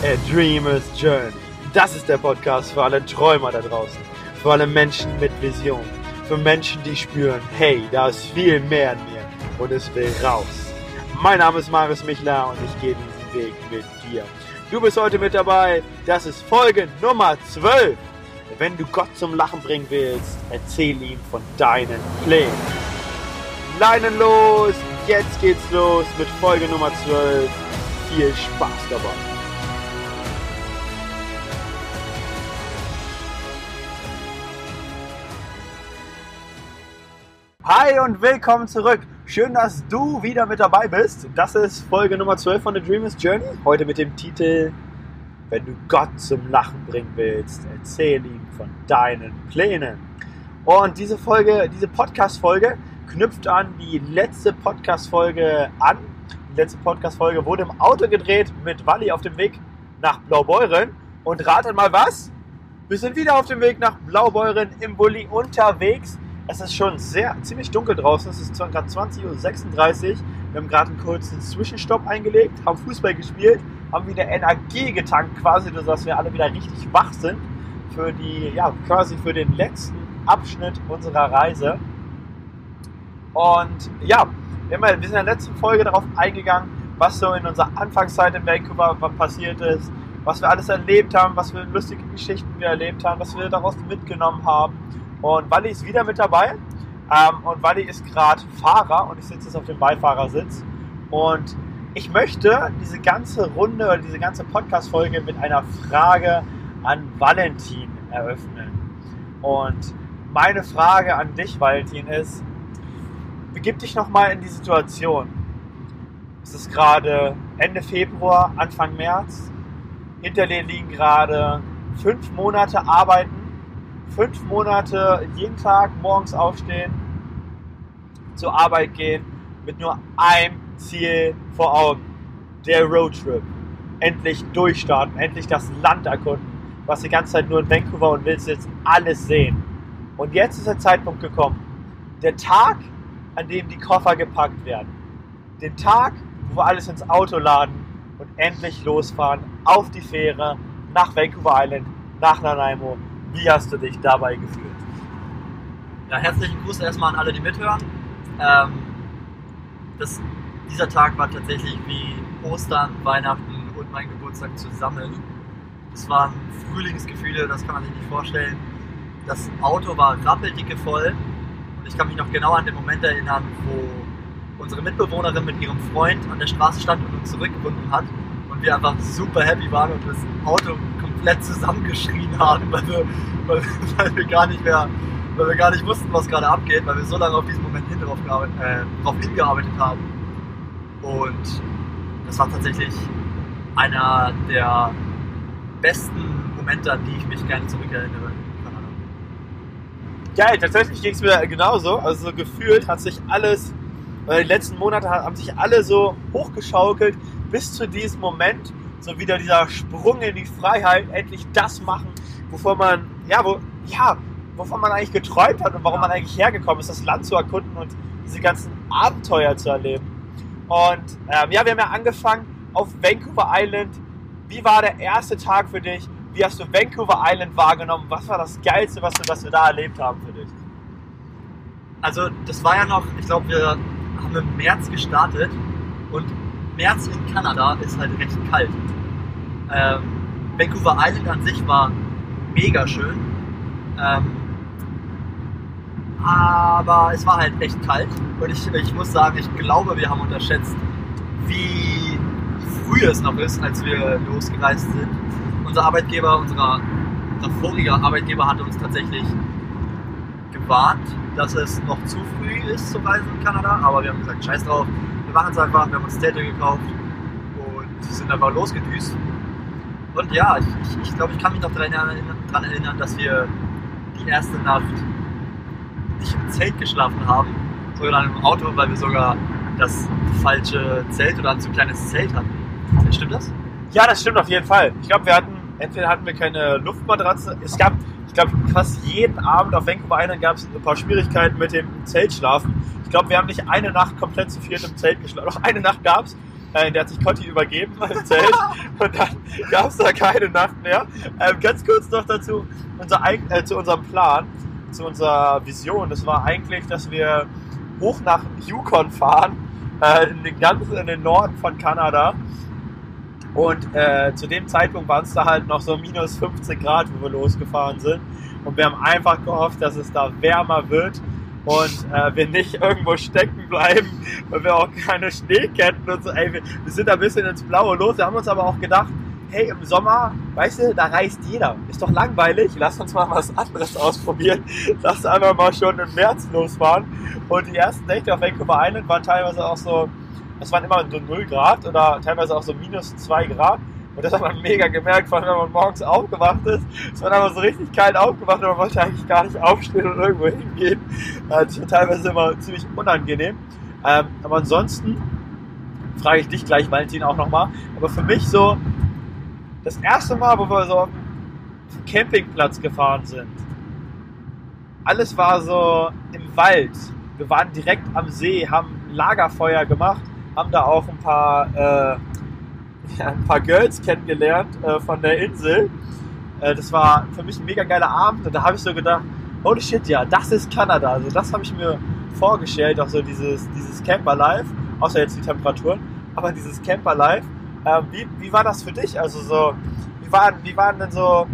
A Dreamer's Journey. Das ist der Podcast für alle Träumer da draußen. Für alle Menschen mit Vision. Für Menschen, die spüren, hey, da ist viel mehr in mir und es will raus. Mein Name ist Marius Michler und ich gehe diesen Weg mit dir. Du bist heute mit dabei. Das ist Folge Nummer 12. Wenn du Gott zum Lachen bringen willst, erzähl ihm von deinen Plänen. Leinen los, jetzt geht's los mit Folge Nummer 12. Viel Spaß dabei. Hi und willkommen zurück. Schön, dass du wieder mit dabei bist. Das ist Folge Nummer 12 von The Dreamers Journey. Heute mit dem Titel Wenn du Gott zum Lachen bringen willst, erzähl ihm von deinen Plänen. Und diese Folge, diese Podcast-Folge knüpft an die letzte Podcast-Folge an. Die letzte Podcast-Folge wurde im Auto gedreht mit Wally auf dem Weg nach Blaubeuren. Und ratet mal was? Wir sind wieder auf dem Weg nach Blaubeuren im Bulli unterwegs es ist schon sehr, ziemlich dunkel draußen. Es ist gerade 20.36 Uhr. Wir haben gerade einen kurzen Zwischenstopp eingelegt, haben Fußball gespielt, haben wieder Energie getankt, quasi, dass wir alle wieder richtig wach sind für die, ja, quasi für den letzten Abschnitt unserer Reise. Und ja, wir sind in der letzten Folge darauf eingegangen, was so in unserer Anfangszeit in Vancouver passiert ist, was wir alles erlebt haben, was für lustige Geschichten wir erlebt haben, was wir daraus mitgenommen haben. Und Wally ist wieder mit dabei. Ähm, und Wally ist gerade Fahrer und ich sitze jetzt auf dem Beifahrersitz. Und ich möchte diese ganze Runde oder diese ganze Podcast-Folge mit einer Frage an Valentin eröffnen. Und meine Frage an dich, Valentin, ist, begib dich nochmal in die Situation. Es ist gerade Ende Februar, Anfang März. Hinter dir liegen gerade fünf Monate Arbeiten fünf Monate jeden Tag morgens aufstehen, zur Arbeit gehen, mit nur einem Ziel vor Augen. Der Roadtrip. Endlich durchstarten, endlich das Land erkunden, was die ganze Zeit nur in Vancouver und willst jetzt alles sehen. Und jetzt ist der Zeitpunkt gekommen. Der Tag, an dem die Koffer gepackt werden. Den Tag, wo wir alles ins Auto laden und endlich losfahren auf die Fähre nach Vancouver Island, nach Nanaimo wie hast du dich dabei gefühlt? Ja, herzlichen Gruß erstmal an alle, die mithören. Ähm, das, dieser Tag war tatsächlich wie Ostern, Weihnachten und mein Geburtstag zusammen. Es waren Frühlingsgefühle, das kann man sich nicht vorstellen. Das Auto war rappeldicke voll und ich kann mich noch genau an den Moment erinnern, wo unsere Mitbewohnerin mit ihrem Freund an der Straße stand und uns zurückgebunden hat und wir einfach super happy waren und das Auto komplett zusammengeschrien haben, weil wir, weil, weil wir gar nicht mehr, weil wir gar nicht wussten, was gerade abgeht, weil wir so lange auf diesen Moment hin drauf, äh, drauf hingearbeitet haben. Und das war tatsächlich einer der besten Momente, an die ich mich gerne zurückerinnere. Geil, tatsächlich ging es mir genauso. Also so gefühlt hat sich alles, äh, die letzten Monate haben sich alle so hochgeschaukelt bis zu diesem Moment, so wieder dieser Sprung in die Freiheit, endlich das machen, wovon man, ja, wo, ja, wovon man eigentlich geträumt hat und warum man eigentlich hergekommen ist, das Land zu erkunden und diese ganzen Abenteuer zu erleben. Und ähm, ja, wir haben ja angefangen auf Vancouver Island. Wie war der erste Tag für dich? Wie hast du Vancouver Island wahrgenommen? Was war das Geilste, was, du, was wir da erlebt haben für dich? Also, das war ja noch, ich glaube, wir haben im März gestartet und März in Kanada ist halt recht kalt. Ähm, Vancouver Island an sich war mega schön. Ähm, aber es war halt echt kalt. Und ich, ich muss sagen, ich glaube, wir haben unterschätzt, wie früh es noch ist, als wir losgereist sind. Unser Arbeitgeber, unser, voriger Arbeitgeber hatte uns tatsächlich gewarnt, dass es noch zu früh ist zu reisen in Kanada. Aber wir haben gesagt, scheiß drauf, wir machen es einfach. Wir haben uns Zelte gekauft und sind einfach losgedüst. Und ja, ich, ich, ich glaube, ich kann mich noch daran erinnern, daran erinnern, dass wir die erste Nacht nicht im Zelt geschlafen haben, sondern im Auto, weil wir sogar das falsche Zelt oder ein zu kleines Zelt hatten. Stimmt das? Ja, das stimmt auf jeden Fall. Ich glaube, wir hatten, entweder hatten wir keine Luftmatratze, es gab, ich glaube, fast jeden Abend auf Vancouver Island gab es ein paar Schwierigkeiten mit dem Zeltschlafen. Ich glaube, wir haben nicht eine Nacht komplett zu viert im Zelt geschlafen. Noch eine Nacht gab es. Äh, der hat sich Conti übergeben im Zelt und dann gab es da keine Nacht mehr. Ähm, ganz kurz noch dazu, unser, äh, zu unserem Plan, zu unserer Vision. Das war eigentlich, dass wir hoch nach Yukon fahren, äh, in den ganzen in den Norden von Kanada. Und äh, zu dem Zeitpunkt waren es da halt noch so minus 15 Grad, wo wir losgefahren sind. Und wir haben einfach gehofft, dass es da wärmer wird und äh, wir nicht irgendwo stecken bleiben, weil wir auch keine Schneeketten und so. Ey, wir, wir sind ein bisschen ins Blaue los. Wir haben uns aber auch gedacht, hey, im Sommer, weißt du, da reist jeder. Ist doch langweilig, lass uns mal was anderes ausprobieren. Lass einfach mal schon im März losfahren. Und die ersten Nächte auf Vancouver Island waren teilweise auch so, es waren immer so 0 Grad oder teilweise auch so minus 2 Grad. Und das hat man mega gemerkt, vor allem wenn man morgens aufgewacht ist. Es war einfach so richtig kalt aufgewacht und man wollte eigentlich gar nicht aufstehen und irgendwo hingehen. Das war teilweise immer ziemlich unangenehm. Ähm, aber ansonsten frage ich dich gleich, Valentin, auch nochmal. Aber für mich so das erste Mal, wo wir so auf dem Campingplatz gefahren sind. Alles war so im Wald. Wir waren direkt am See, haben Lagerfeuer gemacht, haben da auch ein paar, äh, ein paar Girls kennengelernt äh, von der Insel. Äh, das war für mich ein mega geiler Abend und da habe ich so gedacht, holy shit, ja, das ist Kanada. Also das habe ich mir vorgestellt, auch so dieses, dieses Camper-Life, außer jetzt die Temperaturen, aber dieses Camper-Life. Ähm, wie, wie war das für dich? Also so, wie waren, wie waren denn so,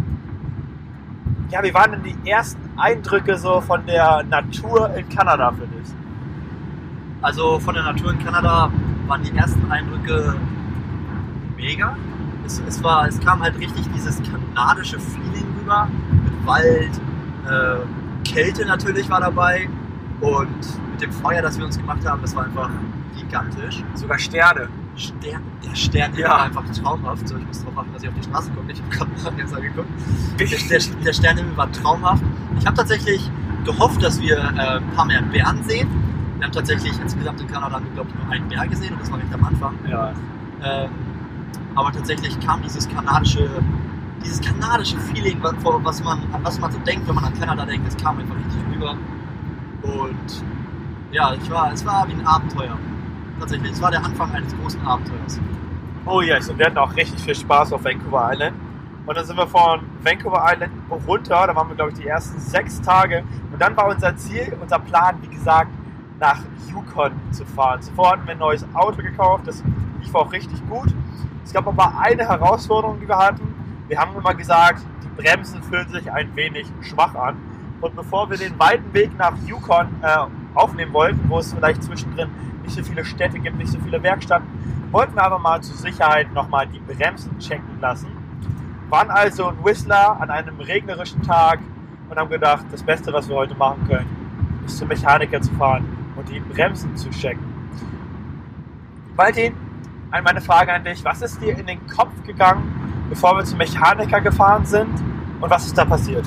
ja, wie waren denn die ersten Eindrücke so von der Natur in Kanada für dich? Also von der Natur in Kanada waren die ersten Eindrücke mega. Es, es, war, es kam halt richtig dieses kanadische Feeling rüber mit Wald, äh, Kälte natürlich war dabei und mit dem Feuer, das wir uns gemacht haben, das war einfach gigantisch. Sogar Sterne. Stern, der Stern Ja. war einfach traumhaft. So, ich muss darauf achten, dass ich auf die Straße gucke. Ich habe gerade mal jetzt angeguckt. Der, der, der Sternenhimmel war traumhaft. Ich habe tatsächlich gehofft, dass wir äh, ein paar mehr Bären sehen. Wir haben tatsächlich insgesamt in Kanada, glaube ich, nur einen Bär gesehen und das war recht am Anfang. Ja. Ähm, aber tatsächlich kam dieses kanadische, dieses kanadische Feeling, was, man, an was man so denkt, wenn man an Kanada denkt, das kam einfach richtig rüber. Und ja, ich war, es war wie ein Abenteuer. Tatsächlich, es war der Anfang eines großen Abenteuers. Oh yes, und wir hatten auch richtig viel Spaß auf Vancouver Island. Und dann sind wir von Vancouver Island runter, da waren wir glaube ich die ersten sechs Tage. Und dann war unser Ziel, unser Plan, wie gesagt, nach Yukon zu fahren. Zuvor hatten wir ein neues Auto gekauft, das lief auch richtig gut. Es gab aber eine Herausforderung, die wir hatten. Wir haben immer gesagt, die Bremsen fühlen sich ein wenig schwach an. Und bevor wir den weiten Weg nach Yukon äh, aufnehmen wollten, wo es vielleicht zwischendrin nicht so viele Städte gibt, nicht so viele Werkstätten, wollten wir aber mal zur Sicherheit nochmal die Bremsen checken lassen. Waren also in Whistler an einem regnerischen Tag und haben gedacht, das Beste, was wir heute machen können, ist zum Mechaniker zu fahren und die Bremsen zu checken. Einmal meine Frage an dich. Was ist dir in den Kopf gegangen, bevor wir zum Mechaniker gefahren sind und was ist da passiert?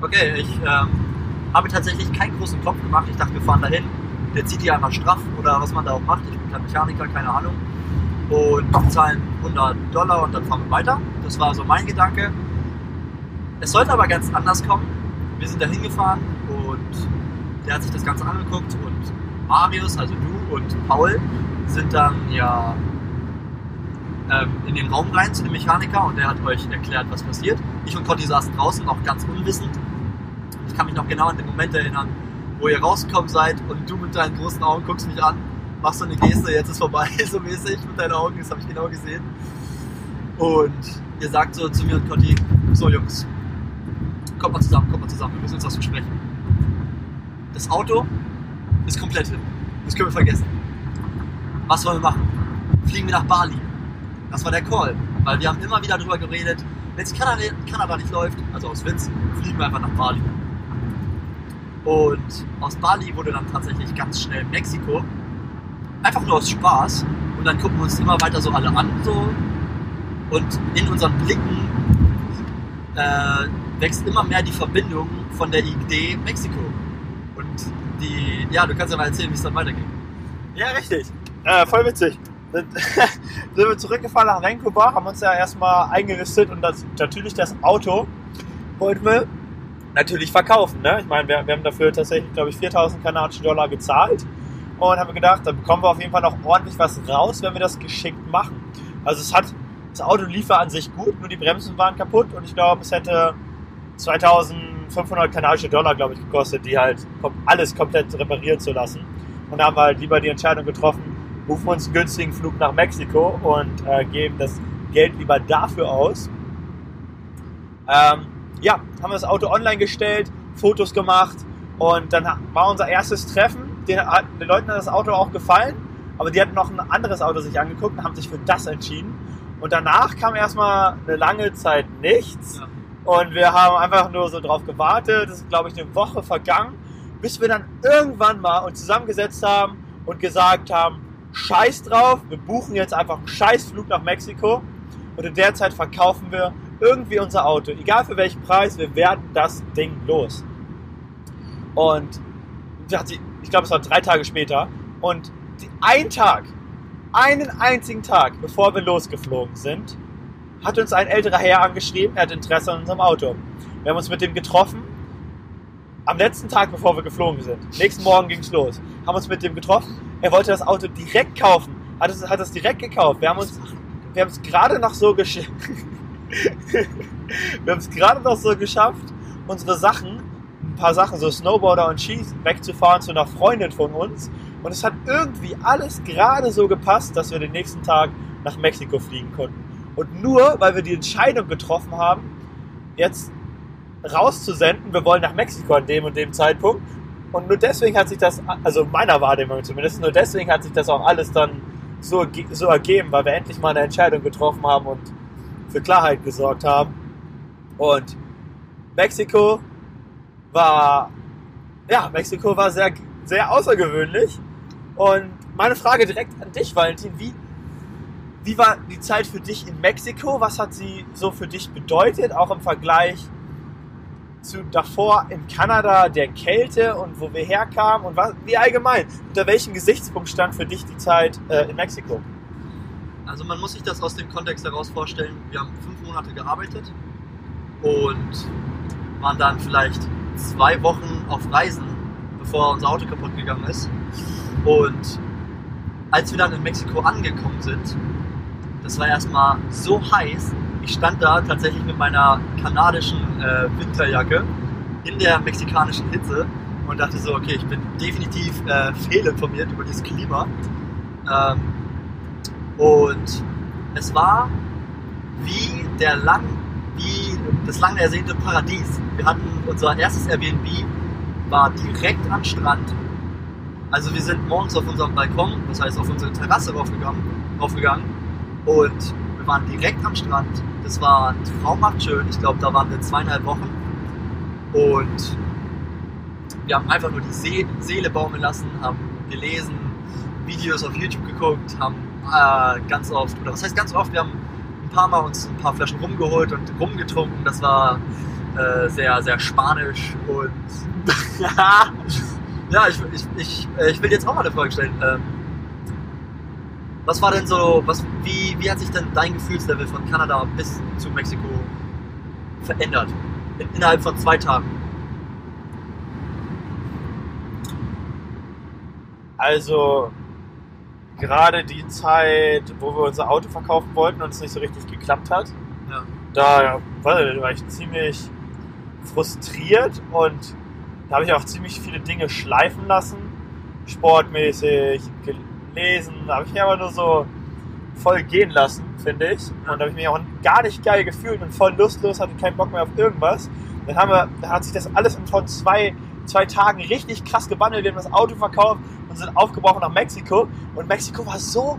Okay, ich ähm, habe tatsächlich keinen großen Kopf gemacht. Ich dachte, wir fahren dahin, der zieht die einmal straff oder was man da auch macht. Ich bin kein Mechaniker, keine Ahnung. Und zahlen 100 Dollar und dann fahren wir weiter. Das war so mein Gedanke. Es sollte aber ganz anders kommen. Wir sind da hingefahren und der hat sich das Ganze angeguckt und Marius, also du und Paul, sind dann ja ähm, in den Raum rein zu dem Mechaniker und der hat euch erklärt, was passiert. Ich und Conti saßen draußen, noch ganz unwissend. Ich kann mich noch genau an den Moment erinnern, wo ihr rausgekommen seid und du mit deinen großen Augen guckst mich an, machst so eine Geste, jetzt ist vorbei, so mäßig mit deinen Augen, das habe ich genau gesehen. Und ihr sagt so zu mir und Conti, so Jungs, kommt mal zusammen, kommt mal zusammen, wir müssen uns was besprechen. Das Auto ist komplett hin. Das können wir vergessen. Was wollen wir machen? Fliegen wir nach Bali. Das war der Call. Weil wir haben immer wieder darüber geredet, wenn es Kanada, Kanada nicht läuft, also aus Witz, fliegen wir einfach nach Bali. Und aus Bali wurde dann tatsächlich ganz schnell Mexiko. Einfach nur aus Spaß. Und dann gucken wir uns immer weiter so alle an. So. Und in unseren Blicken äh, wächst immer mehr die Verbindung von der Idee Mexiko. Die, ja, du kannst ja mal erzählen, wie es dann weitergeht. Ja, richtig. Äh, voll witzig. Sind, wir zurückgefahren nach Vancouver, haben uns ja erstmal eingeristet und das, natürlich das Auto wollten wir natürlich verkaufen. Ne? Ich meine, wir, wir haben dafür tatsächlich, glaube ich, 4000 kanadische Dollar gezahlt und haben gedacht, da bekommen wir auf jeden Fall noch ordentlich was raus, wenn wir das geschickt machen. Also es hat, das Auto lief an sich gut, nur die Bremsen waren kaputt und ich glaube, es hätte 2500 kanadische Dollar, glaube ich, gekostet, die halt alles komplett reparieren zu lassen. Und da haben wir halt lieber die Entscheidung getroffen, buchen uns einen günstigen Flug nach Mexiko und äh, geben das Geld lieber dafür aus. Ähm, ja, haben wir das Auto online gestellt, Fotos gemacht und dann war unser erstes Treffen. Den, den Leuten hat das Auto auch gefallen, aber die hatten noch ein anderes Auto sich angeguckt und haben sich für das entschieden. Und danach kam erstmal eine lange Zeit nichts. Ja. Und wir haben einfach nur so drauf gewartet. Das ist, glaube ich, eine Woche vergangen, bis wir dann irgendwann mal uns zusammengesetzt haben und gesagt haben, scheiß drauf, wir buchen jetzt einfach einen Scheißflug nach Mexiko und in der Zeit verkaufen wir irgendwie unser Auto. Egal für welchen Preis, wir werden das Ding los. Und ich glaube, es war drei Tage später. Und ein Tag, einen einzigen Tag, bevor wir losgeflogen sind, hat uns ein älterer Herr angeschrieben, er hat Interesse an unserem Auto. Wir haben uns mit dem getroffen. Am letzten Tag, bevor wir geflogen sind. Nächsten Morgen ging es los. Haben uns mit dem getroffen. Er wollte das Auto direkt kaufen. Hat es, hat es direkt gekauft. Wir haben uns, wir haben es gerade noch so geschafft. wir haben es gerade noch so geschafft, unsere Sachen, ein paar Sachen, so Snowboarder und Skis, wegzufahren zu einer Freundin von uns. Und es hat irgendwie alles gerade so gepasst, dass wir den nächsten Tag nach Mexiko fliegen konnten. Und nur, weil wir die Entscheidung getroffen haben, jetzt rauszusenden, wir wollen nach Mexiko an dem und dem Zeitpunkt. Und nur deswegen hat sich das, also meiner Wahrnehmung zumindest, nur deswegen hat sich das auch alles dann so, so ergeben, weil wir endlich mal eine Entscheidung getroffen haben und für Klarheit gesorgt haben. Und Mexiko war, ja, Mexiko war sehr, sehr außergewöhnlich. Und meine Frage direkt an dich, Valentin, wie, wie war die Zeit für dich in Mexiko? Was hat sie so für dich bedeutet, auch im Vergleich zu davor in Kanada, der Kälte und wo wir herkamen und was, wie allgemein? Unter welchem Gesichtspunkt stand für dich die Zeit äh, in Mexiko? Also man muss sich das aus dem Kontext heraus vorstellen. Wir haben fünf Monate gearbeitet und waren dann vielleicht zwei Wochen auf Reisen, bevor unser Auto kaputt gegangen ist. Und als wir dann in Mexiko angekommen sind, das war erstmal so heiß. Ich stand da tatsächlich mit meiner kanadischen äh, Winterjacke in der mexikanischen Hitze und dachte so, okay, ich bin definitiv äh, fehlinformiert über dieses Klima. Ähm, und es war wie der lang, wie das lang ersehnte Paradies. Wir hatten unser erstes Airbnb war direkt am Strand. Also wir sind morgens auf unserem Balkon, das heißt auf unsere Terrasse raufgegangen, raufgegangen und wir waren direkt am Strand. Das war traumhaft schön. Ich glaube, da waren wir zweieinhalb Wochen. Und wir haben einfach nur die See Seele baumeln lassen, haben gelesen, Videos auf YouTube geguckt, haben äh, ganz oft, oder was heißt ganz oft, wir haben ein paar Mal uns ein paar Flaschen rumgeholt und rumgetrunken. Das war äh, sehr, sehr spanisch und ja, ich, ich, ich, ich will jetzt auch mal eine Frage stellen. Ähm, was war denn so, was, wie, wie hat sich denn dein Gefühlslevel von Kanada bis zu Mexiko verändert? In, innerhalb von zwei Tagen? Also, gerade die Zeit, wo wir unser Auto verkaufen wollten und es nicht so richtig geklappt hat, ja. da war ich ziemlich frustriert und da habe ich auch ziemlich viele Dinge schleifen lassen, sportmäßig, lesen. Da habe ich mich aber nur so voll gehen lassen, finde ich. Und da habe ich mich auch gar nicht geil gefühlt und voll lustlos, hatte keinen Bock mehr auf irgendwas. Dann haben wir, da hat sich das alles von zwei, zwei Tagen richtig krass gewandelt. Wir haben das Auto verkauft und sind aufgebrochen nach Mexiko. Und Mexiko war so,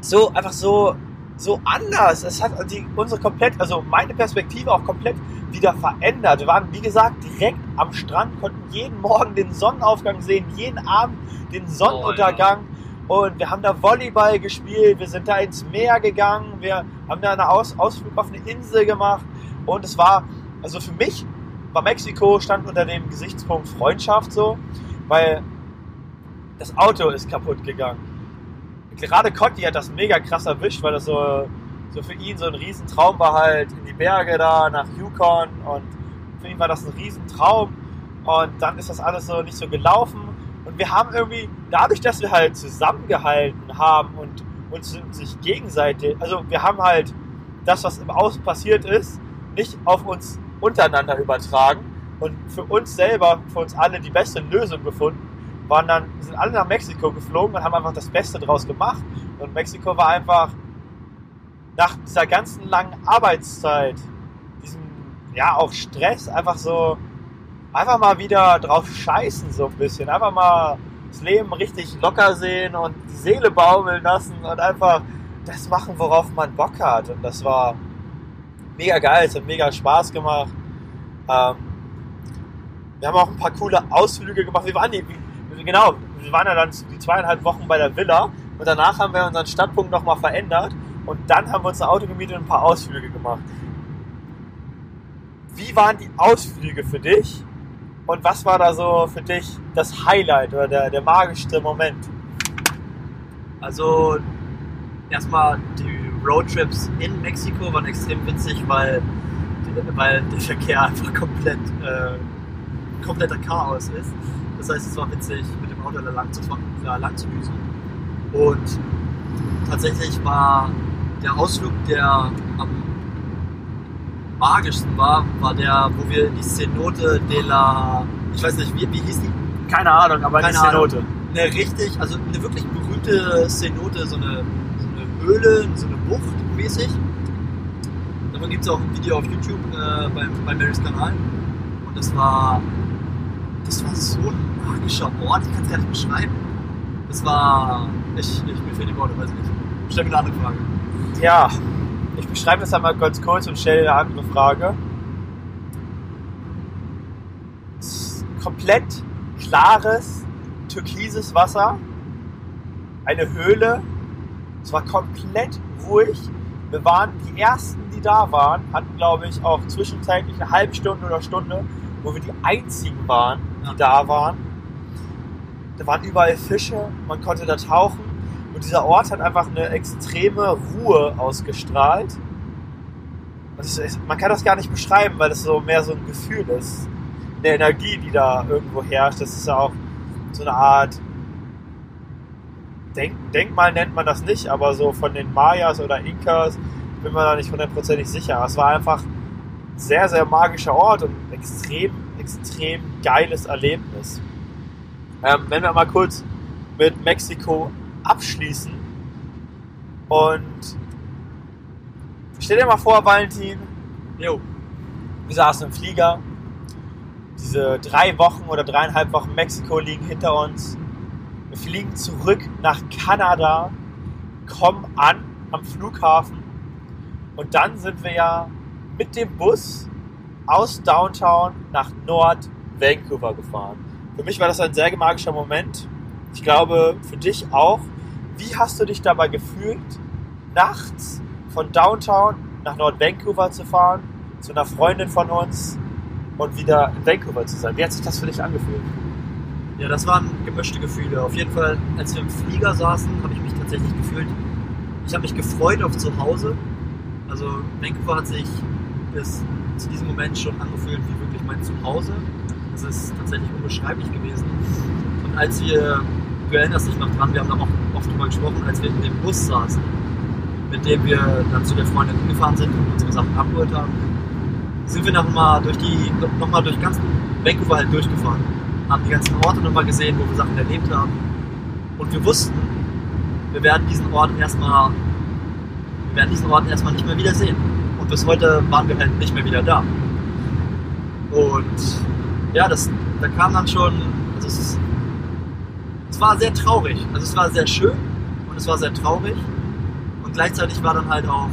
so, einfach so, so anders. Es hat die, unsere komplett, also meine Perspektive auch komplett wieder verändert. Wir waren, wie gesagt, direkt am Strand, konnten jeden Morgen den Sonnenaufgang sehen, jeden Abend den Sonnenuntergang. Oh, ja. Und wir haben da Volleyball gespielt, wir sind da ins Meer gegangen, wir haben da einen Aus Ausflug auf eine Insel gemacht. Und es war, also für mich war Mexiko stand unter dem Gesichtspunkt Freundschaft so, weil das Auto ist kaputt gegangen. Gerade Cotti hat das mega krass erwischt, weil das so, so für ihn so ein Riesentraum war halt in die Berge da nach Yukon und für ihn war das ein Riesentraum und dann ist das alles so nicht so gelaufen Und wir haben irgendwie, dadurch, dass wir halt zusammengehalten haben und uns sich gegenseitig, also wir haben halt das, was im Außen passiert ist, nicht auf uns untereinander übertragen und für uns selber, für uns alle die beste Lösung gefunden, waren dann, sind alle nach Mexiko geflogen und haben einfach das Beste draus gemacht. Und Mexiko war einfach nach dieser ganzen langen Arbeitszeit, diesem, ja, auch Stress, einfach so, einfach mal wieder drauf scheißen, so ein bisschen. Einfach mal das Leben richtig locker sehen und die Seele baumeln lassen und einfach das machen, worauf man Bock hat. Und das war mega geil, es hat mega Spaß gemacht. Ähm, wir haben auch ein paar coole Ausflüge gemacht. Wir waren die, genau, wir waren ja dann die zweieinhalb Wochen bei der Villa und danach haben wir unseren Stadtpunkt nochmal verändert und dann haben wir uns ein Auto gemietet und ein paar Ausflüge gemacht. Wie waren die Ausflüge für dich? Und was war da so für dich das Highlight oder der, der magischste Moment? Also erstmal die Roadtrips in Mexiko waren extrem witzig, weil, weil der Verkehr einfach komplett äh, kompletter Chaos ist. Das heißt, es war witzig, mit dem Auto da lang zu, da lang zu düsen. Und tatsächlich war der Ausflug, der am magischsten war, war der, wo wir die Cenote de la. Ich weiß nicht, wie, wie hieß die? Keine Ahnung, aber Keine eine Cenote. Ahnung. Eine richtig, also eine wirklich berühmte Cenote, so eine, so eine Höhle, so eine Bucht mäßig. Davon gibt es auch ein Video auf YouTube äh, beim, bei Marys Kanal. Und das war, das war so ein magischer Ort, ich kann es gar nicht beschreiben. Das war, ich, ich mir fehlen die Worte, weiß ich nicht. Stell mir eine andere Frage. Ja, ich beschreibe das einmal ganz kurz und stelle eine andere Frage. Komplett klares, türkises Wasser, eine Höhle. Es war komplett ruhig. Wir waren die ersten, die da waren, hatten glaube ich auch zwischenzeitlich eine halbe Stunde oder Stunde, wo wir die einzigen waren, die da waren. Da waren überall Fische, man konnte da tauchen und dieser Ort hat einfach eine extreme Ruhe ausgestrahlt. Ist, man kann das gar nicht beschreiben, weil das so mehr so ein Gefühl ist. Eine Energie, die da irgendwo herrscht. Das ist ja auch so eine Art Denk Denkmal nennt man das nicht, aber so von den Mayas oder Inkas bin mir da nicht hundertprozentig sicher. Es war einfach ein sehr, sehr magischer Ort und extrem, extrem geiles Erlebnis. Ähm, wenn wir mal kurz mit Mexiko abschließen und stell dir mal vor, Valentin, Jo, wir saßen im Flieger. Diese drei Wochen oder dreieinhalb Wochen Mexiko liegen hinter uns. Wir fliegen zurück nach Kanada, kommen an am Flughafen und dann sind wir ja mit dem Bus aus Downtown nach Nord Vancouver gefahren. Für mich war das ein sehr magischer Moment. Ich glaube, für dich auch. Wie hast du dich dabei gefühlt, nachts von Downtown nach Nord Vancouver zu fahren, zu einer Freundin von uns und wieder in Vancouver zu sein? Wie hat sich das für dich angefühlt? Ja, das waren gemischte Gefühle. Auf jeden Fall, als wir im Flieger saßen, habe ich mich tatsächlich gefühlt. Ich habe mich gefreut auf zu Hause. Also Vancouver hat sich bis zu diesem Moment schon angefühlt wie wirklich mein Zuhause. Das ist tatsächlich unbeschreiblich gewesen. Und als wir, du erinnerst dich noch dran, wir haben da auch oft drüber gesprochen, als wir in dem Bus saßen, mit dem wir dann zu der Freundin hingefahren sind und unsere Sachen abgeholt haben, sind wir nochmal durch die, nochmal durch ganz Vancouver halt durchgefahren haben die ganzen Orte nochmal gesehen, wo wir Sachen erlebt haben. Und wir wussten, wir werden diesen Ort erstmal, wir werden diesen Ort erstmal nicht mehr wiedersehen. Und bis heute waren wir halt nicht mehr wieder da. Und ja, das, da kam dann schon, also es, ist, es war sehr traurig. Also es war sehr schön und es war sehr traurig. Und gleichzeitig war dann halt auch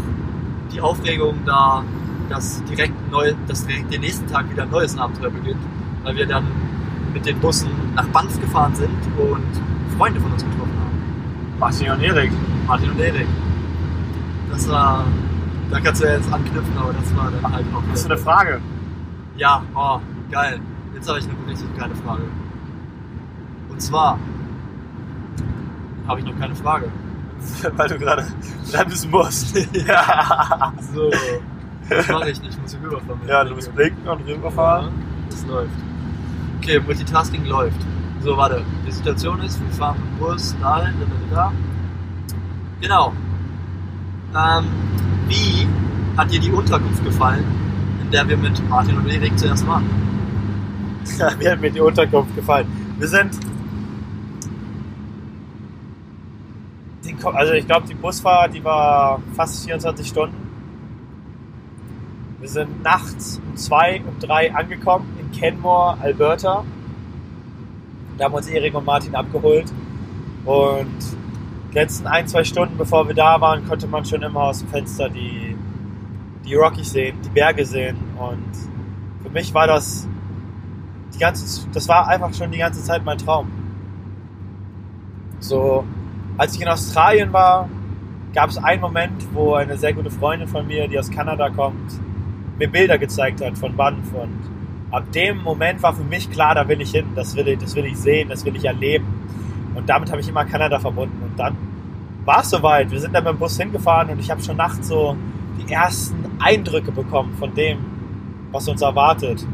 die Aufregung da, dass direkt, neu, dass direkt den nächsten Tag wieder ein neues Abenteuer beginnt. Weil wir dann mit den Bussen nach Banff gefahren sind und Freunde von uns getroffen haben. Martin und Erik. Martin und Erik. Das war, da kannst du ja jetzt anknüpfen, aber das war dann halt auch Hast du eine Frage? Ja, oh, geil. Jetzt habe ich eine richtig geile Frage. Und zwar habe ich noch keine Frage. Weil du gerade bremsen musst. ja. So, das mache ich nicht, ich muss rüberfahren. Ja, du musst blinken und rüberfahren. Ja, das läuft. Okay, Multitasking läuft. So, warte. Die Situation ist, wir fahren mit dem Bus dahin, da, da, da, da. Genau. Ähm, wie hat dir die Unterkunft gefallen, in der wir mit Martin und Erik zuerst waren? Mir hat mir die Unterkunft gefallen. Wir sind. Also ich glaube, die Busfahrt, die war fast 24 Stunden. Wir sind nachts um zwei, um drei angekommen in Kenmore, Alberta. Da haben uns Erik und Martin abgeholt. Und letzten ein, zwei Stunden, bevor wir da waren, konnte man schon immer aus dem Fenster die, die Rockies sehen, die Berge sehen. Und für mich war das die ganze, das war einfach schon die ganze Zeit mein Traum. So, als ich in Australien war, gab es einen Moment, wo eine sehr gute Freundin von mir, die aus Kanada kommt, mir Bilder gezeigt hat von Banff und ab dem Moment war für mich klar, da will ich hin, das will ich, das will ich sehen, das will ich erleben. Und damit habe ich immer Kanada verbunden. Und dann war es soweit. Wir sind dann dem Bus hingefahren und ich habe schon nachts so die ersten Eindrücke bekommen von dem, was uns erwartet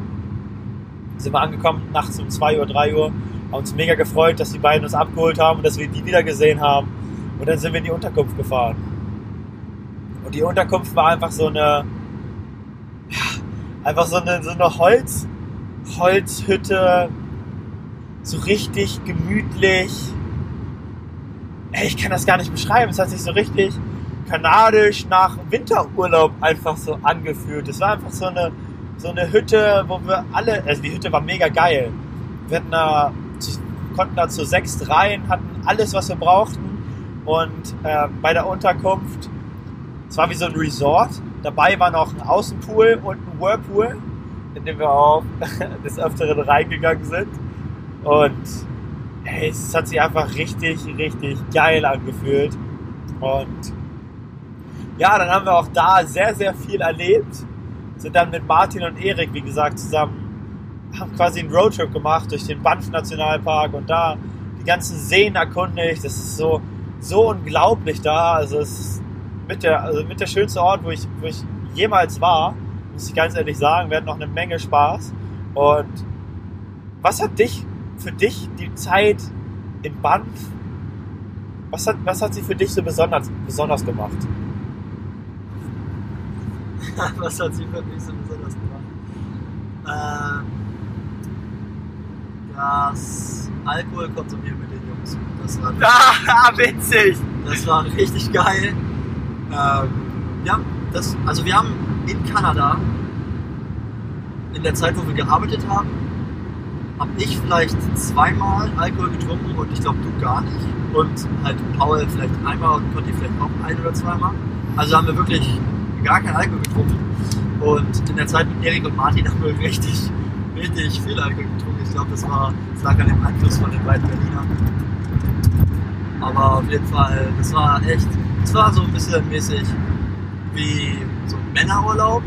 sind wir angekommen, nachts um 2 Uhr, 3 Uhr, haben uns mega gefreut, dass die beiden uns abgeholt haben und dass wir die wieder gesehen haben. Und dann sind wir in die Unterkunft gefahren. Und die Unterkunft war einfach so eine, einfach so eine, so eine Holz, Holzhütte, so richtig gemütlich. Ey, ich kann das gar nicht beschreiben. Es hat sich so richtig kanadisch nach Winterurlaub einfach so angefühlt. Es war einfach so eine, so eine Hütte, wo wir alle, also die Hütte war mega geil. Wir hatten da, konnten da zu sechs rein, hatten alles, was wir brauchten. Und äh, bei der Unterkunft, es war wie so ein Resort. Dabei war noch ein Außenpool und ein Whirlpool, in dem wir auch des Öfteren reingegangen sind. Und hey, es hat sich einfach richtig, richtig geil angefühlt. Und ja, dann haben wir auch da sehr, sehr viel erlebt sind dann mit Martin und Erik, wie gesagt, zusammen, haben quasi einen Roadtrip gemacht durch den Banff Nationalpark und da die ganzen Seen erkundigt. Das ist so, so unglaublich da. Also es ist mit der, also mit der schönste Ort, wo ich, wo ich jemals war, muss ich ganz ehrlich sagen. Wir hatten noch eine Menge Spaß. Und was hat dich, für dich die Zeit in Banff, was hat, was hat sie für dich so besonders, besonders gemacht? Was hat sie für mich so besonders gemacht? Ähm, das Alkohol konsumieren mit den Jungs. Das war, Ah, witzig! das war richtig geil. Ähm, ja, das, also wir haben in Kanada, in der Zeit, wo wir gearbeitet haben, habe ich vielleicht zweimal Alkohol getrunken und ich glaube du gar nicht. Und halt Paul vielleicht einmal und Conti vielleicht auch ein oder zweimal. Also haben wir wirklich gar keinen Alkohol getrunken. Und in der Zeit mit Erik und Martin haben wir richtig, richtig viel Alkohol getrunken. Ich glaube, das war, das lag an dem Einfluss von den beiden Berlinern. Aber auf jeden Fall, das war echt, es war so ein bisschen mäßig wie so ein Männerurlaub.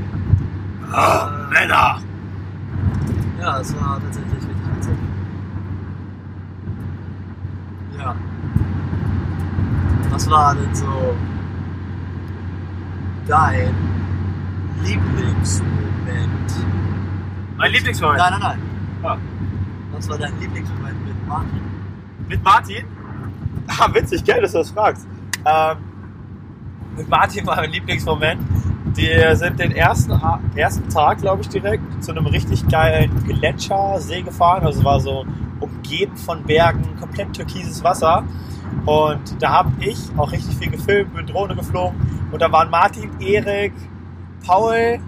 Ah, Männer! Ja, es war tatsächlich richtig witzig. Ja. Was war denn so dein Lieblingsmoment? Mein Lieblingsmoment. Nein, nein, nein. Ah. Was war dein Lieblingsmoment mit Martin? Mit Martin? Ah, witzig, gell, dass du das fragst. Ähm, mit Martin war mein Lieblingsmoment. Wir sind den ersten, ersten Tag, glaube ich, direkt zu einem richtig geilen Gletschersee gefahren. Also war so umgeben von Bergen, komplett türkises Wasser. Und da habe ich auch richtig viel gefilmt, mit Drohne geflogen. Und da waren Martin, Erik, Paul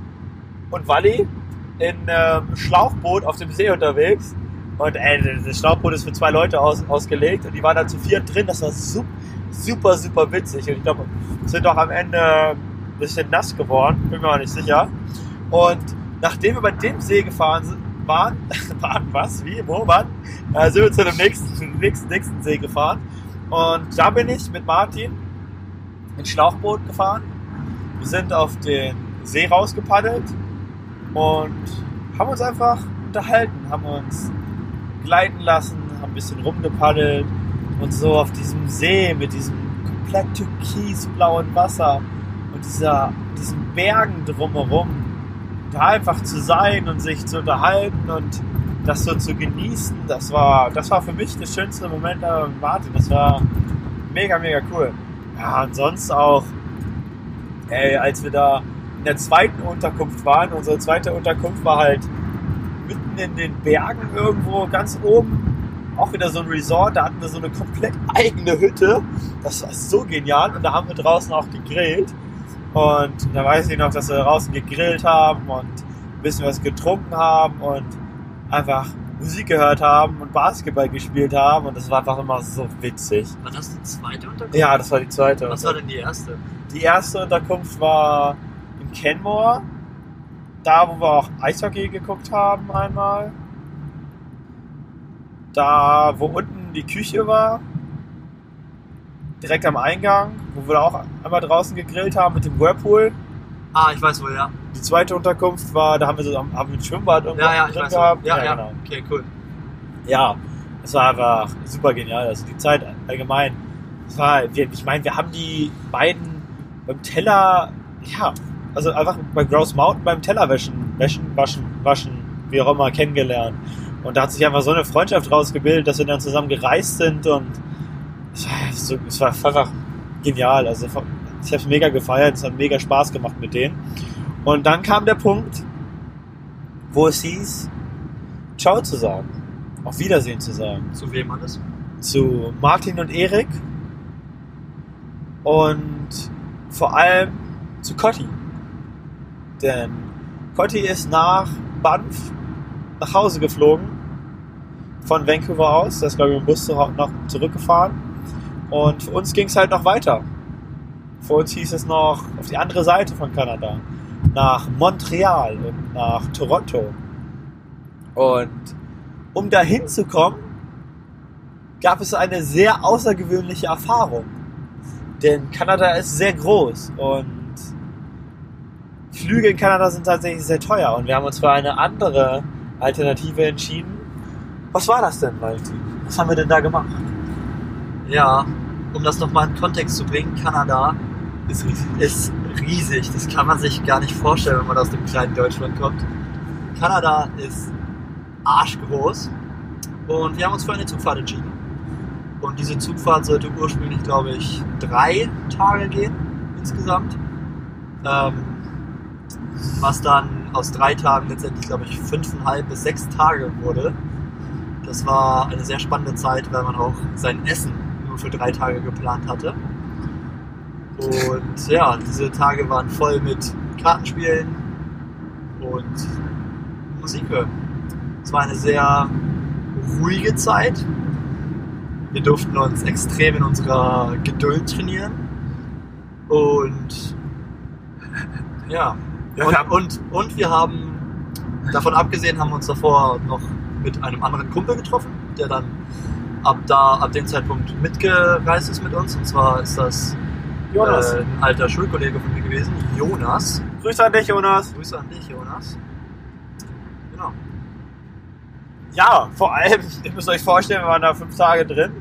und Wally in einem Schlauchboot auf dem See unterwegs. Und ey, das Schlauchboot ist für zwei Leute aus, ausgelegt und die waren da zu viert drin. Das war super, super, super witzig. Und ich glaube, sind auch am Ende ein bisschen nass geworden, bin mir auch nicht sicher. Und nachdem wir bei dem See gefahren sind, waren, waren was, wie, wo, wann, äh, sind wir zu dem nächsten, nächsten, nächsten See gefahren. Und da bin ich mit Martin ins Schlauchboot gefahren. Wir sind auf den See rausgepaddelt und haben uns einfach unterhalten, haben uns gleiten lassen, haben ein bisschen rumgepaddelt und so auf diesem See mit diesem komplett türkisblauen Wasser und dieser, diesen Bergen drumherum, da einfach zu sein und sich zu unterhalten und das so zu genießen, das war, das war für mich der schönste Moment mit Martin. Das war mega, mega cool. Ja, und sonst auch, ey, als wir da in der zweiten Unterkunft waren, unsere zweite Unterkunft war halt mitten in den Bergen irgendwo ganz oben. Auch wieder so ein Resort, da hatten wir so eine komplett eigene Hütte. Das war so genial. Und da haben wir draußen auch gegrillt. Und da weiß ich noch, dass wir draußen gegrillt haben und ein bisschen was getrunken haben und einfach Musik gehört haben und Basketball gespielt haben. Und das war einfach immer so witzig. War das die zweite Unterkunft? Ja, das war die zweite. Was war denn die erste? Die erste Unterkunft war in Kenmore. Da, wo wir auch Eishockey geguckt haben einmal. Da, wo unten die Küche war. Direkt am Eingang, wo wir auch einmal draußen gegrillt haben mit dem Whirlpool. Ah, ich weiß wo, ja. Die zweite Unterkunft war, da haben wir so haben wir ein Schwimmbad irgendwo Ja, ja, drin gehabt. Ja, ja, genau. Okay, cool. Ja, es war einfach super genial. Also die Zeit allgemein. Es war, ich meine, wir haben die beiden beim Teller, ja, also einfach bei Grouse Mountain beim Teller waschen, waschen, waschen, waschen, wie auch immer, kennengelernt. Und da hat sich einfach so eine Freundschaft rausgebildet, dass wir dann zusammen gereist sind und es war, so, es war einfach genial. Also ich habe es mega gefeiert, es hat mega Spaß gemacht mit denen. Und dann kam der Punkt, wo es hieß, Ciao zu sagen, auf Wiedersehen zu sagen Zu wem alles? zu Martin und Erik und vor allem zu Cotti. Denn Cotti ist nach Banff nach Hause geflogen von Vancouver aus. Der ist, glaube ich, im Bus noch zurückgefahren. Und für uns ging es halt noch weiter. Für uns hieß es noch auf die andere Seite von Kanada, nach Montreal und nach Toronto. Und um da hinzukommen, gab es eine sehr außergewöhnliche Erfahrung. Denn Kanada ist sehr groß und Flüge in Kanada sind tatsächlich sehr teuer und wir haben uns für eine andere Alternative entschieden. Was war das denn, Valentin? Was haben wir denn da gemacht? Ja, um das nochmal in Kontext zu bringen, Kanada Ist riesig. ist riesig. Das kann man sich gar nicht vorstellen, wenn man aus dem kleinen Deutschland kommt. Kanada ist arschgroß und wir haben uns für eine Zugfahrt entschieden. Und diese Zugfahrt sollte ursprünglich, glaube ich, drei Tage gehen insgesamt. Ähm, was dann aus drei Tagen letztendlich, glaube ich, fünfeinhalb bis sechs Tage wurde. Das war eine sehr spannende Zeit, weil man auch sein Essen nur für drei Tage geplant hatte. Und ja, diese Tage waren voll mit Kartenspielen und Musik hören. Es war eine sehr ruhige Zeit. Wir durften uns extrem in unserer Geduld trainieren. Und ja, Ja, und, wir haben- und, und wir haben, davon abgesehen, haben wir uns davor noch mit einem anderen Kumpel getroffen, der dann ab da, ab dem Zeitpunkt mitgereist ist mit uns. Und zwar ist das Jonas. äh, ein alter Schulkollege von mir gewesen, Jonas. Grüße an dich, Jonas. Grüße an dich, Jonas. Genau. Ja, vor allem, ihr müsst euch vorstellen, wir waren da fünf Tage drin,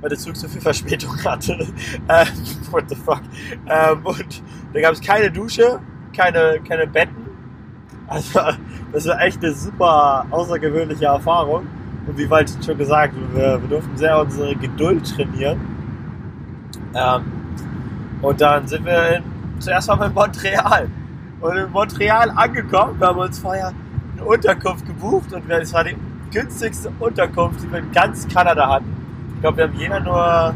weil der Zug so viel Verspätung hatte. Ähm, what the fuck. Ähm, und da gab es keine Dusche, keine, keine Betten. Also, das war echt eine super außergewöhnliche Erfahrung. Und wie Wald schon gesagt, wir, wir durften sehr unsere Geduld trainieren. Ähm, und dann sind wir in, zuerst mal in Montreal. Und in Montreal angekommen, wir haben uns vorher eine Unterkunft gebucht und es war die günstigste Unterkunft, die wir in ganz Kanada hatten. Ich glaube, wir haben jeder nur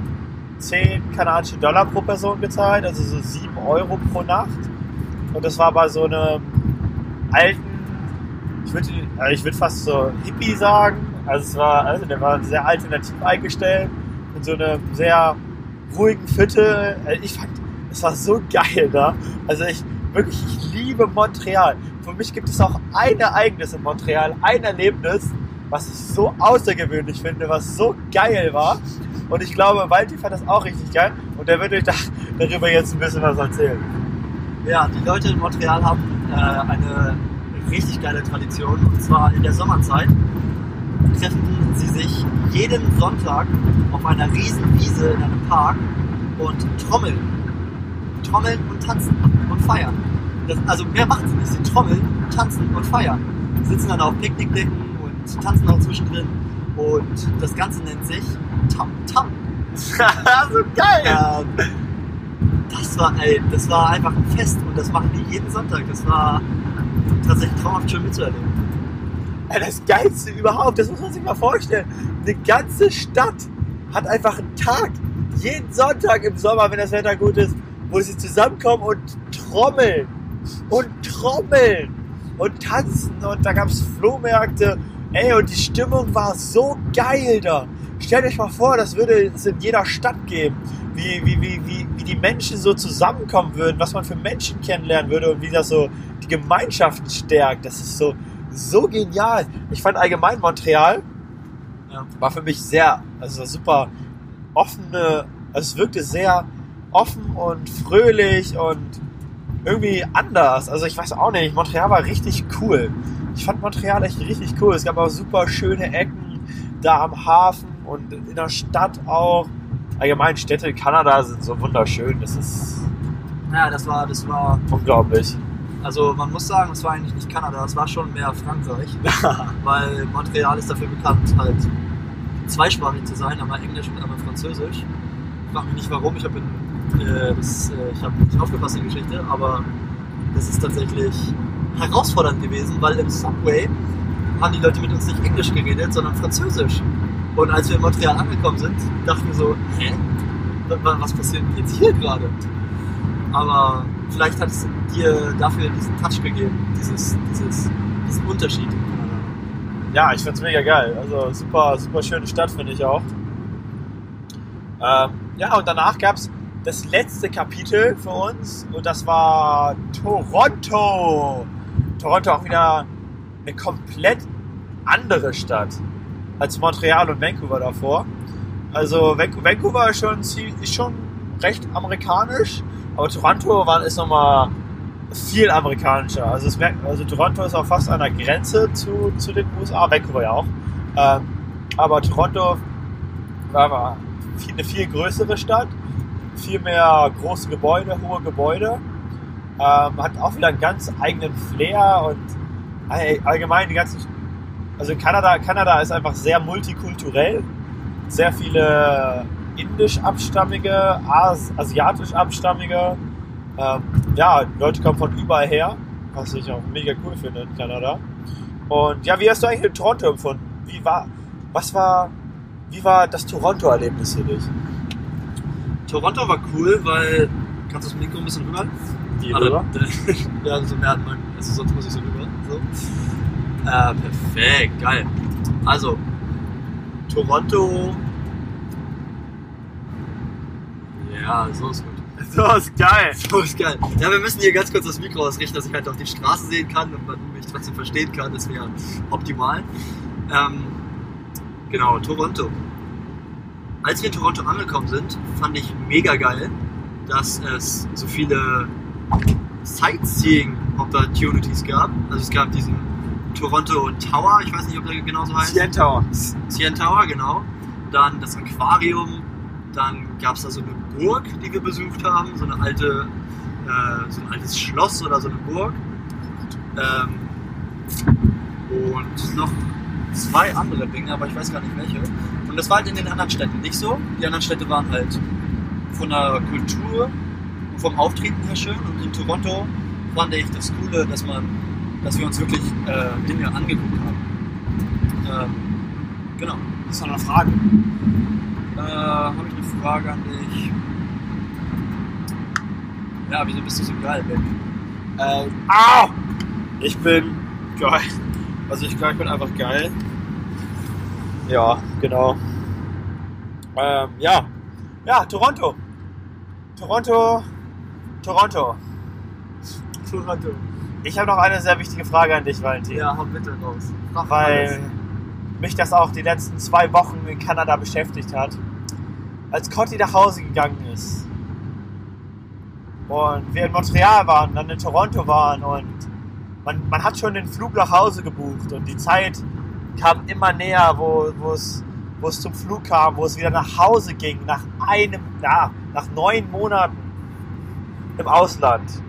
10 kanadische Dollar pro Person gezahlt, also so 7 Euro pro Nacht. Und das war bei so einem alten, ich würde äh, ich würd fast so Hippie sagen. Also es war, also der war sehr alternativ eingestellt, in so einem sehr ruhigen Viertel. Äh, Ich fand, es war so geil da. Also ich wirklich, ich liebe Montreal. Für mich gibt es auch ein Ereignis in Montreal, ein Erlebnis, was ich so außergewöhnlich finde, was so geil war. Und ich glaube, Walti fand das auch richtig geil. Und der wird euch da, darüber jetzt ein bisschen was erzählen. Ja, die Leute in Montreal haben äh, eine richtig geile Tradition. Und zwar in der Sommerzeit treffen sie sich jeden Sonntag auf einer riesen Wiese in einem Park und trommeln. Trommeln und tanzen und feiern. Das, also mehr machen sie nicht. Sie trommeln, tanzen und feiern. Sitzen dann auf Picknickdecken und und tanzen auch zwischendrin. Und das Ganze nennt sich Tam Tam. so geil! Ähm, das war, ey, das war einfach ein Fest und das machen die jeden Sonntag. Das war tatsächlich traumhaft schön mitzuerleben. Das Geilste überhaupt, das muss man sich mal vorstellen. Eine ganze Stadt hat einfach einen Tag, jeden Sonntag im Sommer, wenn das Wetter gut ist, wo sie zusammenkommen und trommeln. Und trommeln. Und tanzen. Und da gab es Flohmärkte. Ey, und die Stimmung war so geil da. Stellt euch mal vor, das würde es in jeder Stadt geben. Wie, wie, wie, wie, wie die Menschen so zusammenkommen würden, was man für Menschen kennenlernen würde und wie das so die Gemeinschaften stärkt. Das ist so, so genial. Ich fand allgemein Montreal Ja. war für mich sehr, also super offene, also es wirkte sehr offen und fröhlich und irgendwie anders. Also ich weiß auch nicht, Montreal war richtig cool. Ich fand Montreal echt richtig cool. Es gab auch super schöne Ecken da am Hafen und in der Stadt auch. Allgemein Städte in Kanada sind so wunderschön. Das ist Ja, das war, das war, unglaublich. Also man muss sagen, es war eigentlich nicht Kanada, es war schon mehr Frankreich, weil Montreal ist dafür bekannt, halt zweisprachig zu sein, einmal Englisch und einmal Französisch. Ich frage mich nicht warum, ich habe äh, das, äh, ich habe nicht aufgepasst in der Geschichte, aber das ist tatsächlich herausfordernd gewesen, weil im Subway haben die Leute mit uns nicht Englisch geredet, sondern Französisch. Und als wir in Montreal angekommen sind, dachten wir so, hä? Wa- wa- Was passiert denn jetzt hier gerade? Aber vielleicht hat es dir dafür diesen Touch gegeben, dieses, dieses, diesen Unterschied. Ja, ich find's mega geil. Also super, super schöne Stadt finde ich auch. Ähm, ja, und danach gab's das letzte Kapitel für uns und das war Toronto. Toronto auch wieder eine komplett andere Stadt als Montreal und Vancouver davor. Also Van- Vancouver ist schon, ist schon recht amerikanisch, aber Toronto war, ist nochmal viel amerikanischer. Also, es, merkt- also Toronto ist auch fast an der Grenze zu, zu den USA, Vancouver ja auch. Ähm, aber Toronto war, viel, eine viel größere Stadt, viel mehr große Gebäude, hohe Gebäude. Ähm, hat auch wieder einen ganz eigenen Flair und all- allgemein die ganzen. Also Kanada, Kanada ist einfach sehr multikulturell. Sehr viele indisch-abstammige, As asiatisch-abstammige. Ähm, ja, Leute kommen von überall her, was ich auch mega cool finde in Kanada. Und ja, wie hast du eigentlich in Toronto empfunden? Wie war, was war, wie war das Toronto-Erlebnis für dich? Toronto war cool, weil. Kannst du das Mikro ein bisschen rüber? Also, rüber? ja, so mehr hat man. Also sonst muss ich so rüber. So. Äh, perfekt, geil. Also, Toronto. Ja, so ist gut. So ist geil. So ist geil. Ja, wir müssen hier ganz kurz das Mikro ausrichten, dass ich halt auch die Straße sehen kann und man mich trotzdem verstehen kann. Das wäre optimal. Ähm, genau, Toronto. Als wir in Toronto angekommen sind, fand ich mega geil, dass es so viele Sightseeing-Opportunities gab. Also es gab diesen Toronto Tower, ich weiß nicht, ob der genauso heißt. CN Tower. CN Tower, genau. Dann das Aquarium. Dann gab es da so eine Burg, die wir besucht haben. So eine alte, äh, so ein altes Schloss oder so eine Burg. Ähm, und noch zwei andere Dinge, aber ich weiß gar nicht welche. Und das war halt in den anderen Städten nicht so. Die anderen Städte waren halt von der Kultur und vom Auftreten her schön. Und in Toronto fand ich das Coole, dass man, dass wir uns wirklich äh, Dinge angeguckt haben. Ähm, genau. Hast du noch Fragen? Äh, Habe ich eine Frage an dich? Ja, wieso bist du so geil, Ben? Ähm, au! Ich bin geil. Also ich glaube, ich bin einfach geil. Ja, genau. Ähm, ja. Ja, Toronto. Toronto. Toronto. Toronto. Ich habe noch eine sehr wichtige Frage an dich, Valentin. Ja, hau bitte raus. Frag weil alles. mich das auch die letzten zwei Wochen in Kanada beschäftigt hat. Als Cotti nach Hause gegangen ist und wir in Montreal waren, dann in Toronto waren und man, man hat schon den Flug nach Hause gebucht und die Zeit kam immer näher, wo, es, wo es zum Flug kam, wo es wieder nach Hause ging, nach einem, ja, nach neun Monaten im Ausland.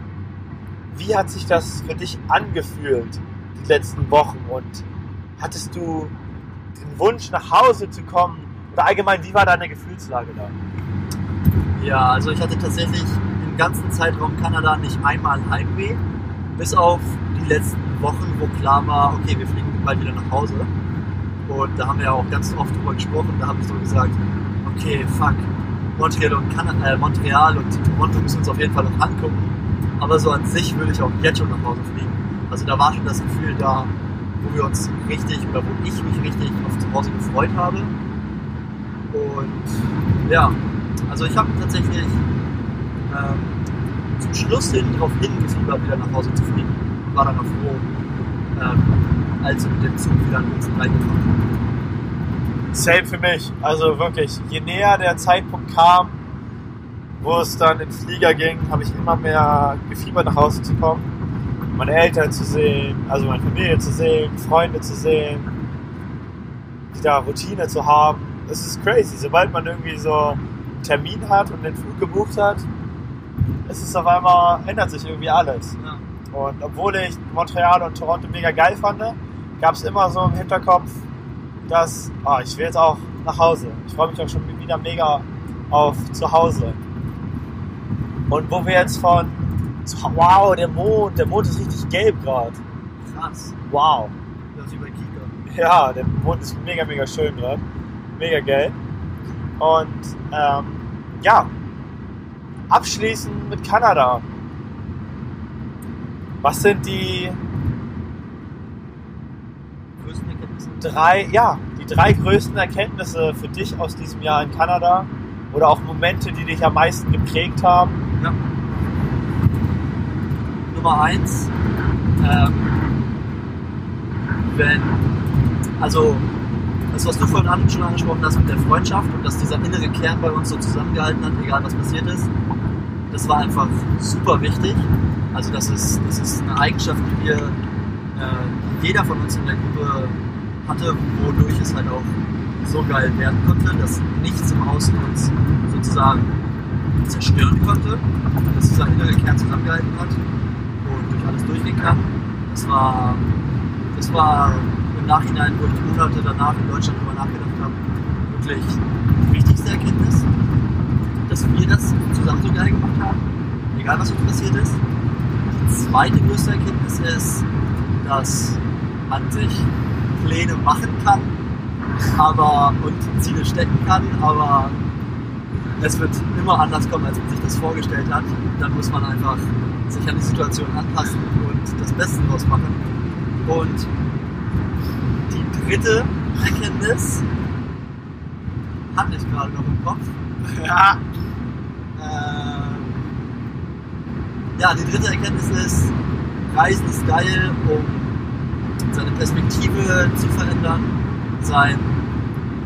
Wie hat sich das für dich angefühlt, die letzten Wochen und hattest du den Wunsch, nach Hause zu kommen? Allgemein, wie war deine Gefühlslage da? Ja, also ich hatte tatsächlich im ganzen Zeitraum Kanada nicht einmal Heimweh, bis auf die letzten Wochen, wo klar war, okay, wir fliegen bald wieder nach Hause. Und da haben wir ja auch ganz oft drüber gesprochen. Da habe ich so gesagt, okay, fuck, Montreal und, Kanada, äh, Montreal und Toronto müssen uns auf jeden Fall noch angucken. Aber so an sich würde ich auch jetzt schon nach Hause fliegen. Also da war schon das Gefühl da, wo wir uns richtig oder wo ich mich richtig auf zu Hause gefreut habe. Und ja, also ich habe tatsächlich ähm, zum Schluss hin darauf hingefiebert, wieder nach Hause zu fliegen. War dann auch froh, ähm, als wir mit dem Zug wieder in uns reingefahren Same für mich. Also wirklich, je näher der Zeitpunkt kam, wo es dann ins Flieger ging, habe ich immer mehr gefiebert, nach Hause zu kommen. Meine Eltern zu sehen, also meine Familie zu sehen, Freunde zu sehen, wieder Routine zu haben. Es ist crazy. Sobald man irgendwie so einen Termin hat und den Flug gebucht hat, ist es auf einmal, ändert sich irgendwie alles. Ja. Und obwohl ich Montreal und Toronto mega geil fand, gab es immer so im Hinterkopf, dass ah, ich will jetzt auch nach Hause. Ich freue mich auch schon wieder mega auf zu Hause. Und wo wir jetzt von wow, der Mond, der Mond ist richtig gelb gerade. Krass. Wow. Das ist bei Kika. Ja, der Mond ist mega, mega schön gerade. Mega gelb. Und ähm, ja, abschließend mit Kanada. Was sind die Größten Erkenntnisse. drei, ja, die drei größten Erkenntnisse für dich aus diesem Jahr in Kanada? Oder auch Momente, die dich am meisten geprägt haben? Ja. Nummer eins, ähm, wenn, also das, was du vorhin schon angesprochen hast mit der Freundschaft und dass dieser innere Kern bei uns so zusammengehalten hat, egal was passiert ist, das war einfach super wichtig. Also das ist, das ist eine Eigenschaft, die wir, äh, jeder von uns in der Gruppe hatte, wodurch es halt auch so geil werden konnte, dass nichts im Außen uns sozusagen zerstören konnte, dass dieser innere Kern zusammengehalten hat und durch alles durchgehen kann. Das war, das war Nachhinein, wo ich Monate danach in Deutschland drüber nachgedacht habe, wirklich die wichtigste Erkenntnis, dass wir das zusammen so geil gemacht haben, egal was uns passiert ist. Die zweite größte Erkenntnis ist, dass man sich Pläne machen kann, aber und Ziele stecken kann, aber es wird immer anders kommen, als man sich das vorgestellt hat. Dann muss man einfach sich an die Situation anpassen und das Beste draus machen. Und dritte Erkenntnis hatte ich gerade noch im Kopf. Ja. Ähm, ja, die dritte Erkenntnis ist, Reisen ist geil, um seine Perspektive zu verändern, sein,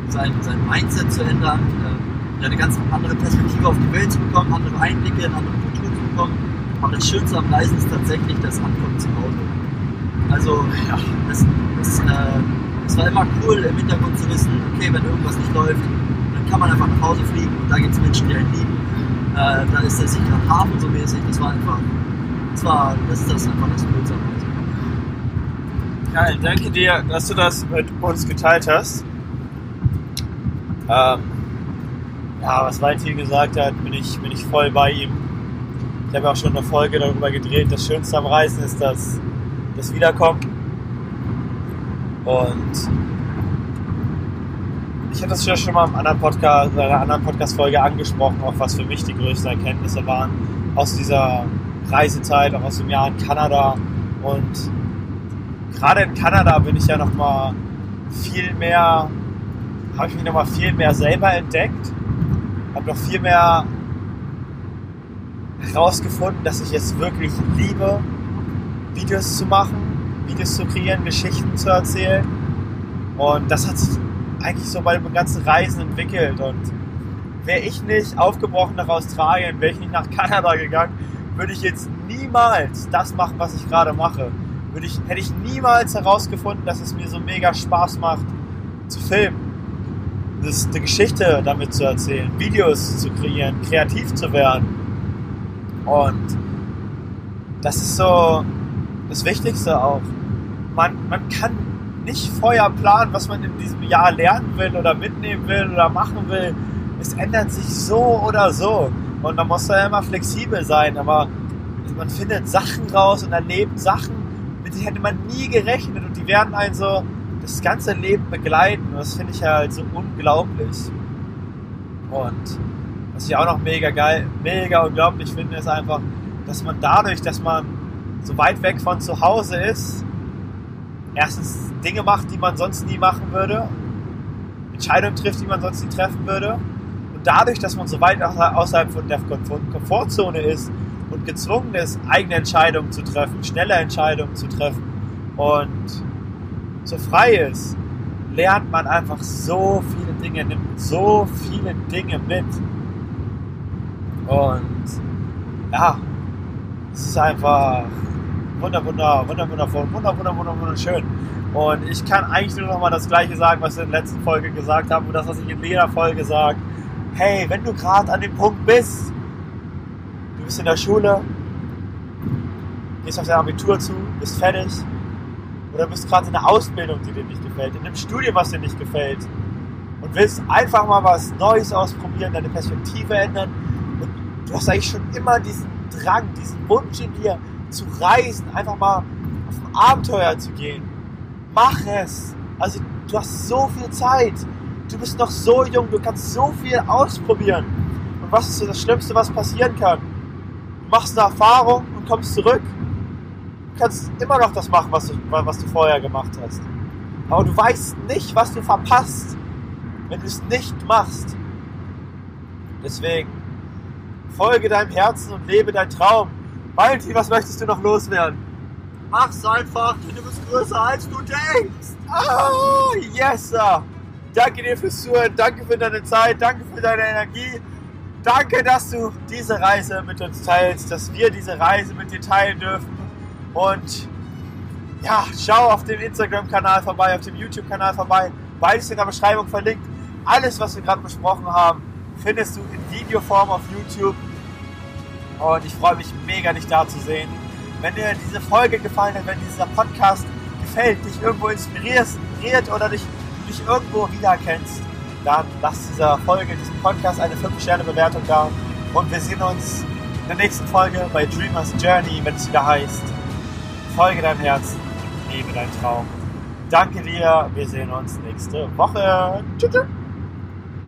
sein, sein Mindset zu ändern, äh, eine ganz andere Perspektive auf die Welt zu bekommen, andere Einblicke in andere Kulturen zu bekommen. Aber das Schönste am Reisen ist tatsächlich das Ankommen zu Hause. Also, Ja. es, es, äh, es war immer cool im Hintergrund zu wissen, okay, wenn irgendwas nicht läuft, dann kann man einfach nach Hause fliegen und da gibt es Menschen, die einen lieben. Äh, da ist der sichere Hafen so mäßig. Das war einfach, das war, das ist das einfach das Coolste. Geil, danke dir, dass du das mit uns geteilt hast. Ähm, ja, was Valentin gesagt hat, bin ich, bin ich voll bei ihm. Ich habe auch schon eine Folge darüber gedreht. Das Schönste am Reisen ist das, das Wiederkommen. Und ich habe das ja schon mal in einer anderen Podcast-Folge angesprochen, auch was für mich die größten Erkenntnisse waren aus dieser Reisezeit, auch aus dem Jahr in Kanada. Und gerade in Kanada bin ich ja noch mal viel mehr, habe ich mich noch mal viel mehr selber entdeckt, habe noch viel mehr herausgefunden, dass ich es wirklich liebe, Videos zu machen, Videos zu kreieren, Geschichten zu erzählen. Und das hat sich eigentlich so bei dem ganzen Reisen entwickelt. Und wäre ich nicht aufgebrochen nach Australien, wäre ich nicht nach Kanada gegangen, würde ich jetzt niemals das machen, was ich gerade mache. Würde ich, hätte ich niemals herausgefunden, dass es mir so mega Spaß macht, zu filmen. Das eine Geschichte damit zu erzählen, Videos zu kreieren, kreativ zu werden. Und das ist so das Wichtigste auch. Man, man kann nicht vorher planen, was man in diesem Jahr lernen will oder mitnehmen will oder machen will. Es ändert sich so oder so. Und man muss da immer flexibel sein, aber man findet Sachen raus und erlebt Sachen, mit denen hätte man nie gerechnet und die werden einen so das ganze Leben begleiten. Und das finde ich halt so unglaublich. Und was ich auch noch mega geil, mega unglaublich finde, ist einfach, dass man dadurch, dass man so weit weg von zu Hause ist, erstens Dinge macht, die man sonst nie machen würde, Entscheidungen trifft, die man sonst nie treffen würde. Und dadurch, dass man so weit außerhalb von der Komfortzone ist und gezwungen ist, eigene Entscheidungen zu treffen, schnelle Entscheidungen zu treffen und so frei ist, lernt man einfach so viele Dinge, nimmt so viele Dinge mit. Und ja, es ist einfach wunder, wunder, wunder, wundervoll, wunder, wunder, wunder, wunderschön. Und ich kann eigentlich nur noch mal das Gleiche sagen, was ich in der letzten Folge gesagt habe und das, was ich in jeder Folge sage. Hey, wenn du gerade an dem Punkt bist, du bist in der Schule, gehst auf dein Abitur zu, bist fertig, oder bist gerade in einer Ausbildung, die dir nicht gefällt, in einem Studium, was dir nicht gefällt und willst einfach mal was Neues ausprobieren, deine Perspektive ändern und du hast eigentlich schon immer diesen Drang, diesen Wunsch in dir zu reisen, einfach mal auf ein Abenteuer zu gehen. Mach es! Also du hast so viel Zeit. Du bist noch so jung, du kannst so viel ausprobieren. Und was ist das Schlimmste, was passieren kann? Du machst eine Erfahrung und kommst zurück kannst immer noch das machen, was du, was du vorher gemacht hast. Aber du weißt nicht, was du verpasst, wenn du es nicht machst. Deswegen folge deinem Herzen und lebe deinen Traum. Valentin, was möchtest du noch loswerden? Mach's einfach, du bist größer als du denkst. Oh, yes, sir. Danke dir fürs Zuhören, danke für deine Zeit, danke für deine Energie. Danke, dass du diese Reise mit uns teilst, dass wir diese Reise mit dir teilen dürfen. Und ja, schau auf dem Instagram-Kanal vorbei, auf dem YouTube-Kanal vorbei. Beides in der Beschreibung verlinkt. Alles, was wir gerade besprochen haben, findest du in Videoform auf YouTube. Und ich freue mich mega, dich da zu sehen. Wenn dir diese Folge gefallen hat, wenn dieser Podcast gefällt, dich irgendwo inspiriert oder dich, dich irgendwo wiedererkennst, dann lass dieser Folge, diesem Podcast eine 5-Sterne-Bewertung da. Und wir sehen uns in der nächsten Folge bei Dreamers Journey, wenn es wieder heißt folge deinem Herzen, lebe deinen Traum. Danke dir, wir sehen uns nächste Woche. Tschüss.